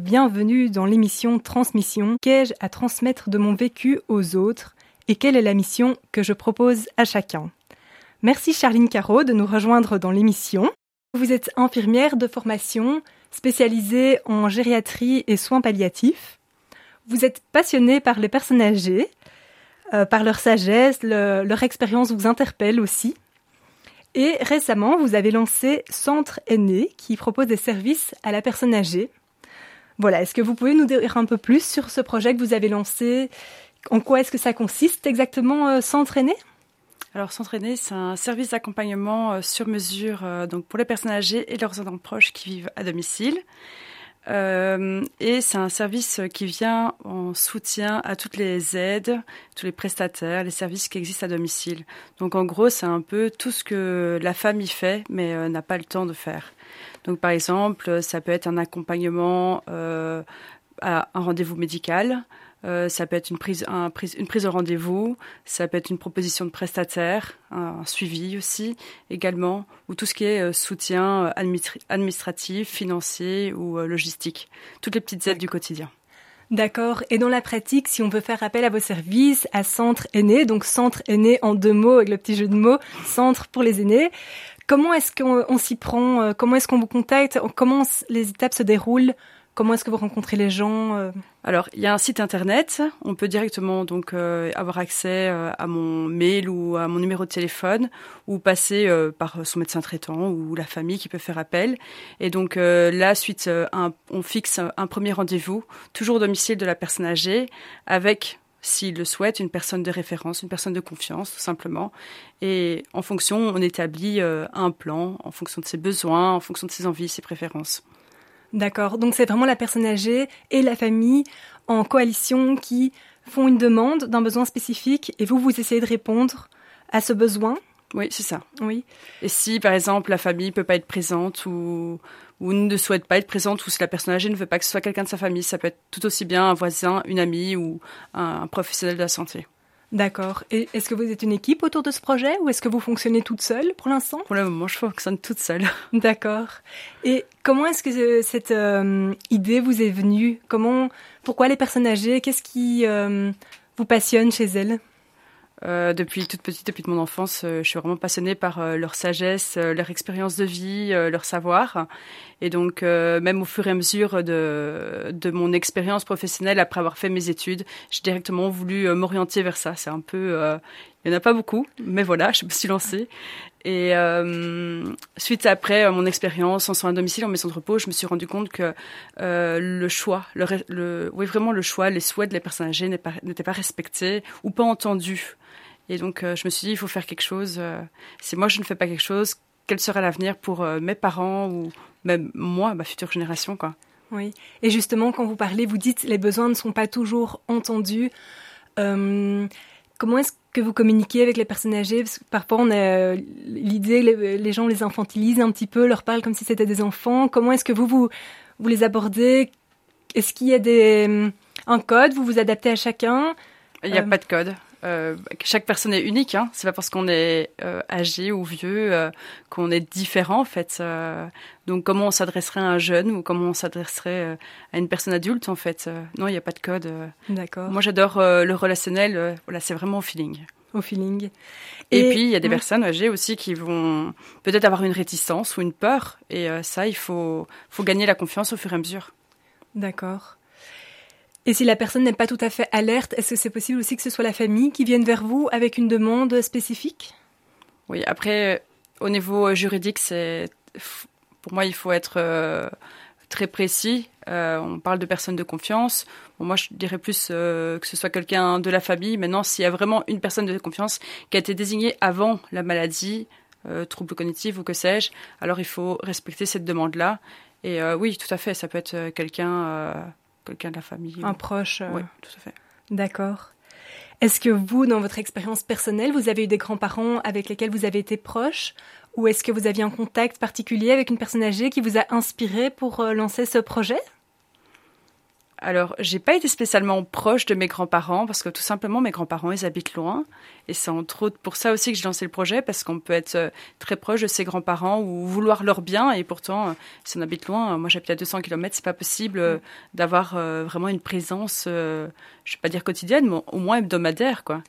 bienvenue dans l'émission Transmission. Qu'ai-je à transmettre de mon vécu aux autres et quelle est la mission que je propose à chacun? Merci Charline Caro de nous rejoindre dans l'émission. Vous êtes infirmière de formation spécialisée en gériatrie et soins palliatifs. Vous êtes passionnée par les personnes âgées, euh, par leur sagesse, leur expérience vous interpelle aussi. Et récemment, vous avez lancé Centre Aîné qui propose des services à la personne âgée. Voilà, est-ce que vous pouvez nous dire un peu plus sur ce projet que vous avez lancé? En quoi est-ce que ça consiste exactement, euh, Centre Aîné alors, Centre Aîné, c'est un service d'accompagnement euh, sur mesure euh, donc pour les personnes âgées et leurs aidants proches qui vivent à domicile. Euh, et c'est un service qui vient en soutien à toutes les aides, tous les prestataires, les services qui existent à domicile. Donc en gros, c'est un peu tout ce que la famille fait, mais euh, n'a pas le temps de faire. Donc par exemple, ça peut être un accompagnement euh, à un rendez-vous médical, euh, ça peut être une prise, un, une prise de rendez-vous, ça peut être une proposition de prestataire, un, suivi aussi également, ou tout ce qui est euh, soutien euh, administratif, financier ou logistique. Toutes les petites aides du quotidien. D'accord. Et dans la pratique, si on veut faire appel à vos services, à Centre Aîné, donc Centre Aîné en deux mots avec le petit jeu de mots, Centre pour les aînés, comment est-ce qu'on s'y prend Comment est-ce qu'on vous contacte Comment les étapes se déroulent? Comment est-ce que vous rencontrez les gens euh Alors, il y a un site internet. On peut directement donc euh, avoir accès euh, à mon mail ou à mon numéro de téléphone, ou passer par son médecin traitant ou la famille qui peut faire appel. Et donc là, suite, on fixe un premier rendez-vous, toujours au domicile de la personne âgée, avec s'il le souhaite, une personne de référence, une personne de confiance, tout simplement. Et en fonction, on établit un plan en fonction de ses besoins, en fonction de ses envies, ses préférences. D'accord. Donc c'est vraiment la personne âgée et la famille en coalition qui font une demande d'un besoin spécifique et vous, vous essayez de répondre à ce besoin? Oui, c'est ça. Oui. Et si, par exemple, la famille peut pas être présente ou, ou ne souhaite pas être présente ou si la personne âgée ne veut pas que ce soit quelqu'un de sa famille, ça peut être tout aussi bien un voisin, une amie ou un professionnel de la santé. D'accord. Et est-ce que vous êtes une équipe autour de ce projet ou est-ce que vous fonctionnez toute seule pour l'instant? Pour le moment, je fonctionne toute seule. D'accord. Et comment est-ce que cette euh, idée vous est venue? Comment, pourquoi les personnes âgées? Qu'est-ce qui euh, vous passionne chez elles? euh, depuis toute petite, depuis mon enfance, euh, je suis vraiment passionnée par euh, leur sagesse, leur expérience de vie, leur savoir. Et donc, même au fur et à mesure de, de mon expérience professionnelle, après avoir fait mes études, j'ai directement voulu m'orienter vers ça. C'est un peu... il n'y en a pas beaucoup, mais voilà, je me suis lancée. Et suite après mon expérience en soins à domicile, en maison de repos, je me suis rendu compte que le choix, oui vraiment le choix, les souhaits de les personnes âgées n'étaient pas respectés ou pas entendus. Et donc, euh, je me suis dit, il faut faire quelque chose. Euh, si moi, je ne fais pas quelque chose, quel sera l'avenir pour euh, mes parents ou même moi, ma future génération, quoi? Oui. Et justement, quand vous parlez, vous dites les besoins ne sont pas toujours entendus. comment est-ce que vous communiquez avec les personnes âgées? Parce que parfois, on a l'idée, les, les, gens les infantilisent un petit peu, leur parlent comme si c'était des enfants. Comment est-ce que vous, vous, vous les abordez? Est-ce qu'il y a des, un code? Vous vous adaptez à chacun? Il n'y a pas de code. Euh, chaque personne est unique. Hein. C'est pas parce qu'on est euh, âgé ou vieux euh, qu'on est différent en fait. donc comment on s'adresserait à un jeune ou comment on s'adresserait à une personne adulte en fait? non, il n'y a pas de code. D'accord. Moi j'adore le relationnel. voilà, c'est vraiment au feeling. Au feeling. Et, puis il y a des personnes âgées aussi qui vont peut-être avoir une réticence ou une peur. Et ça, il faut faut gagner la confiance au fur et à mesure. D'accord. Et si la personne n'est pas tout à fait alerte, est-ce que c'est possible aussi que ce soit la famille qui vienne vers vous avec une demande spécifique? Oui, après, au niveau juridique, c'est pour moi, il faut être euh, très précis. Euh, on parle de personnes de confiance. moi, je dirais plus euh, que ce soit quelqu'un de la famille. Maintenant, s'il y a vraiment une personne de confiance qui a été désignée avant la maladie, trouble cognitif ou que sais-je, alors il faut respecter cette demande-là. Et oui, tout à fait, ça peut être quelqu'un quelqu'un de la famille. Un proche. Oui, tout à fait. D'accord. Est-ce que vous, dans votre expérience personnelle, vous avez eu des grands-parents avec lesquels vous avez été proche Ou est-ce que vous aviez un contact particulier avec une personne âgée qui vous a inspiré pour euh, lancer ce projet? Alors, j'ai pas été spécialement proche de mes grands-parents parce que tout simplement mes grands-parents ils habitent loin et c'est entre autres pour ça aussi que j'ai lancé le projet parce qu'on peut être euh, très proche de ses grands-parents ou vouloir leur bien et pourtant euh, si on habite loin, moi j'habite à 200 km, c'est pas possible euh, d'avoir vraiment une présence, je vais pas dire quotidienne, mais au moins hebdomadaire quoi.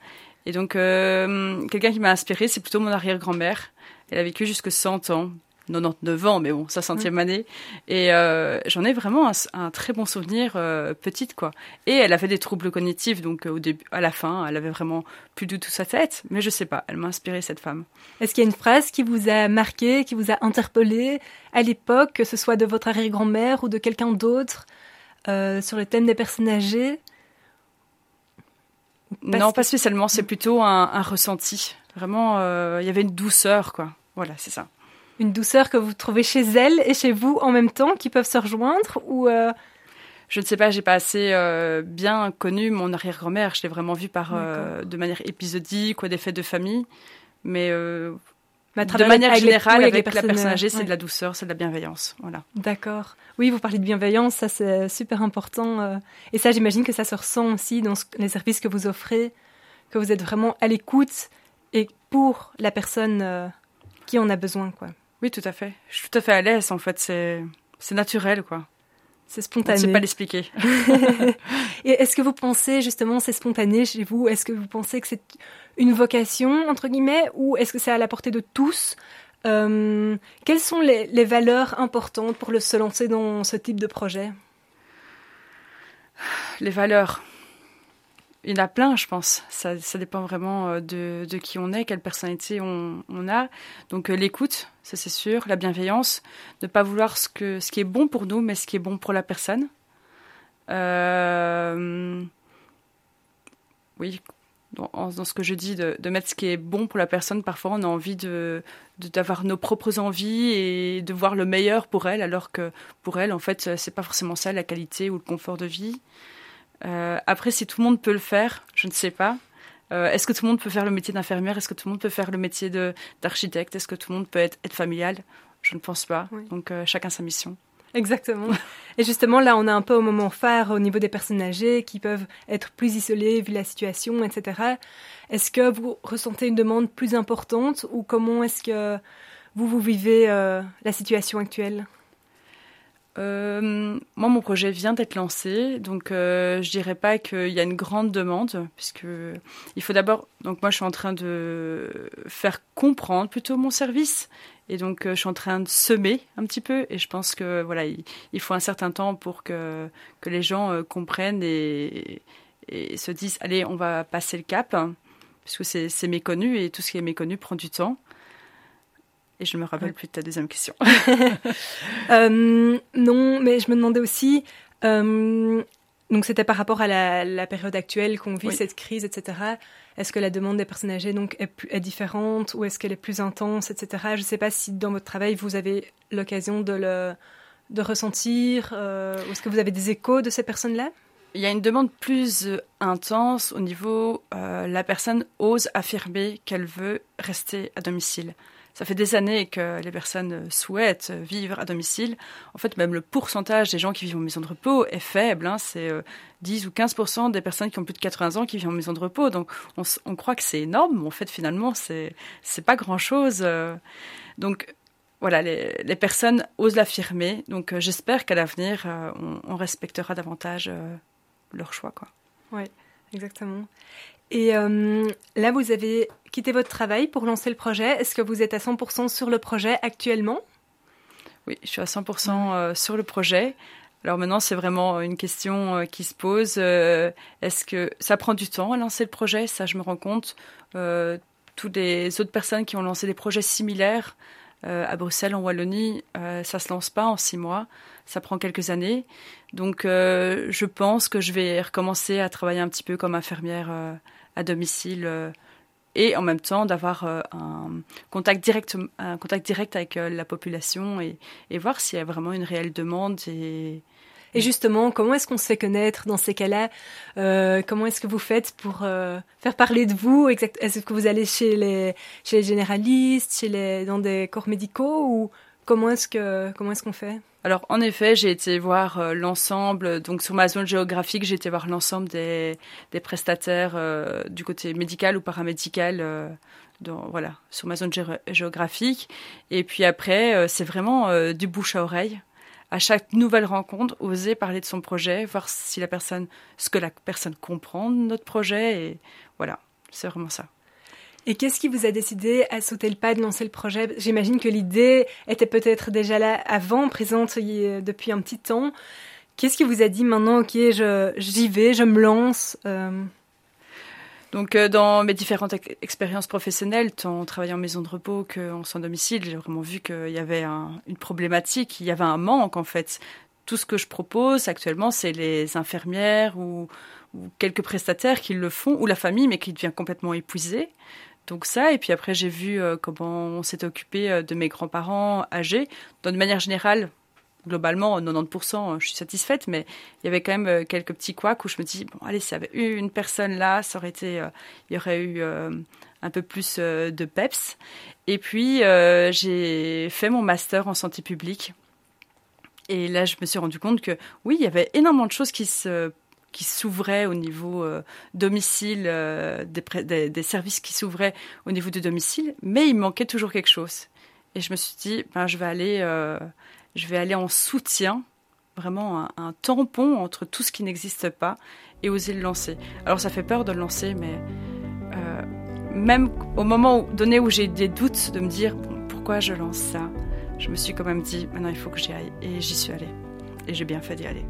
Et donc quelqu'un qui m'a inspiré, c'est plutôt mon arrière-grand-mère. Elle a vécu jusque 100 ans, 99 ans, mais bon, sa centième année. Et euh, j'en ai vraiment un, très bon souvenir euh, petite, quoi. Et elle avait des troubles cognitifs, donc euh, au début, à la fin, elle avait vraiment plus du tout sa tête. Mais je sais pas, elle m'a inspiré cette femme. Est-ce qu'il y a une phrase qui vous a marqué, qui vous a interpellé à l'époque, que ce soit de votre arrière-grand-mère ou de quelqu'un d'autre, sur le thème des personnes âgées? Non, pas spécialement. C'est plutôt un, un ressenti. Vraiment, il y avait une douceur, quoi. Voilà, c'est ça une douceur que vous trouvez chez elle et chez vous en même temps, qui peuvent se rejoindre ou euh, Je ne sais pas, j'ai pas assez euh, bien connu mon arrière-grand-mère. Je l'ai vraiment vue par euh, de manière épisodique ou des fêtes de famille, mais de manière générale, avec, la personne âgée, c'est de la douceur, c'est de la bienveillance. Voilà. D'accord. Oui, vous parlez de bienveillance, ça c'est super important. Et ça, j'imagine que ça se ressent aussi dans les services que vous offrez, que vous êtes vraiment à l'écoute et pour la personne qui en a besoin, quoi. Oui, tout à fait. Je suis tout à fait à l'aise, en fait. C'est, c'est naturel, quoi. C'est spontané. Je ne sais pas l'expliquer. Et est-ce que vous pensez, justement, c'est spontané chez vous? Est-ce que vous pensez que c'est une vocation, entre guillemets, ou est-ce que c'est à la portée de tous? Euh, Quelles sont les, les, valeurs importantes pour le, se lancer dans ce type de projet? Les valeurs. Il y en a plein, je pense. Ça, dépend vraiment euh, de, qui on est, quelle personnalité on, a. Donc euh, l'écoute, ça c'est sûr, la bienveillance, ne pas vouloir ce, qui est bon pour nous, mais ce qui est bon pour la personne. Euh, oui, dans, dans, ce que je dis, de, de, mettre ce qui est bon pour la personne. Parfois, on a envie de d'avoir nos propres envies et de voir le meilleur pour elle, alors que pour elle, en fait, c'est pas forcément ça la qualité ou le confort de vie. Euh, après, si tout le monde peut le faire, je ne sais pas. Euh, est-ce que tout le monde peut faire le métier d'infirmière? Est-ce que tout le monde peut faire le métier d'architecte? Est-ce que tout le monde peut être, être familial? Je ne pense pas. Donc, euh, chacun sa mission. Exactement. Et justement, là, on est un peu au moment phare au niveau des personnes âgées qui peuvent être plus isolées vu la situation, etc. Est-ce que vous ressentez une demande plus importante ou comment est-ce que vous, vous vivez la situation actuelle? Euh, moi, mon projet vient d'être lancé, donc euh, je dirais pas qu'il y a une grande demande, puisque il faut d'abord. Donc moi, je suis en train de faire comprendre plutôt mon service, et donc euh, je suis en train de semer un petit peu, et je pense que voilà, il, faut un certain temps pour que les gens euh, comprennent et se disent, allez, on va passer le cap, puisque c'est méconnu et tout ce qui est méconnu prend du temps. Et je ne me rappelle plus de ta deuxième question. euh, non, mais je me demandais aussi, euh, donc c'était par rapport à la, la période actuelle qu'on vit, cette crise, etc. Est-ce que la demande des personnes âgées donc, est, est différente ou est-ce qu'elle est plus intense, etc. Je ne sais pas si dans votre travail, vous avez l'occasion de le de ressentir, euh, ou est-ce que vous avez des échos de ces personnes-là? Il y a une demande plus intense au niveau euh, la personne ose affirmer qu'elle veut rester à domicile ça fait des années que les personnes souhaitent vivre à domicile. En fait, même le pourcentage des gens qui vivent en maison de repos est faible. Hein. C'est 10 euh, ou 15% des personnes qui ont plus de 80 ans qui vivent en maison de repos. Donc, on, croit que c'est énorme, mais en fait, finalement, c'est c'est pas grand-chose. Euh. Donc, voilà, les, personnes osent l'affirmer. Donc, euh, j'espère qu'à l'avenir, on, respectera davantage leur choix. Oui, exactement. Et euh, là, vous avez quitté votre travail pour lancer le projet. Est-ce que vous êtes à 100% sur le projet actuellement? Oui, je suis à 100% euh, sur le projet. Alors maintenant, c'est vraiment une question euh, qui se pose. Est-ce que ça prend du temps à lancer le projet? Ça, je me rends compte. toutes les autres personnes qui ont lancé des projets similaires à Bruxelles, en Wallonie, ça se lance pas en six mois. Ça prend quelques années. Donc, je pense que je vais recommencer à travailler un petit peu comme infirmière à domicile euh, et en même temps d'avoir euh, un contact direct, un contact direct avec euh, la population et, voir s'il y a vraiment une réelle demande et, justement, comment est-ce qu'on se fait connaître dans ces cas-là Comment est-ce que vous faites pour faire parler de vous Est-ce que vous allez chez les, chez les généralistes, chez les, dans des corps médicaux Comment est-ce que comment est-ce qu'on fait? Alors en effet, j'ai été voir euh, l'ensemble, donc sur ma zone géographique, j'ai été voir l'ensemble des, prestataires euh, du côté médical ou paramédical, euh, voilà, sur ma zone géographique. Et puis après, c'est vraiment du bouche à oreille. À chaque nouvelle rencontre, oser parler de son projet, voir si la personne, ce que la personne comprend de notre projet, et voilà, c'est vraiment ça. Et qu'est-ce qui vous a décidé à sauter le pas de lancer le projet? J'imagine que l'idée était peut-être déjà là avant, présente depuis un petit temps. Qu'est-ce qui vous a dit maintenant, ok, j'y vais, je me lance euh? Donc, euh, dans mes différentes expériences professionnelles, tant en travaillant en maison de repos qu'en sans domicile, j'ai vraiment vu qu'il y avait une problématique, il y avait un manque en fait. Tout ce que je propose actuellement, c'est les infirmières ou, quelques prestataires qui le font, ou la famille, mais qui devient complètement épuisée. Donc ça, et puis après j'ai vu euh, comment on s'est occupé euh, de mes grands-parents âgés. de manière générale, globalement, 90%, je suis satisfaite, mais il y avait quand même euh, quelques petits couacs où je me dis, bon, allez, s'il y avait eu une personne là, ça aurait été, il y aurait eu un peu plus de peps. Et puis, j'ai fait mon master en santé publique. Et là, je me suis rendu compte que oui, il y avait énormément de choses qui se qui s'ouvraient au niveau euh, domicile, euh, des, des, services qui s'ouvraient au niveau du domicile, mais il manquait toujours quelque chose. Et je me suis dit, ben, je vais aller, euh, je vais aller en soutien, vraiment un, tampon entre tout ce qui n'existe pas et oser le lancer. Alors ça fait peur de le lancer, mais même au moment donné où j'ai des doutes de me dire pourquoi je lance ça, je me suis quand même dit maintenant il faut que j'y aille et j'y suis allée et j'ai bien fait d'y aller.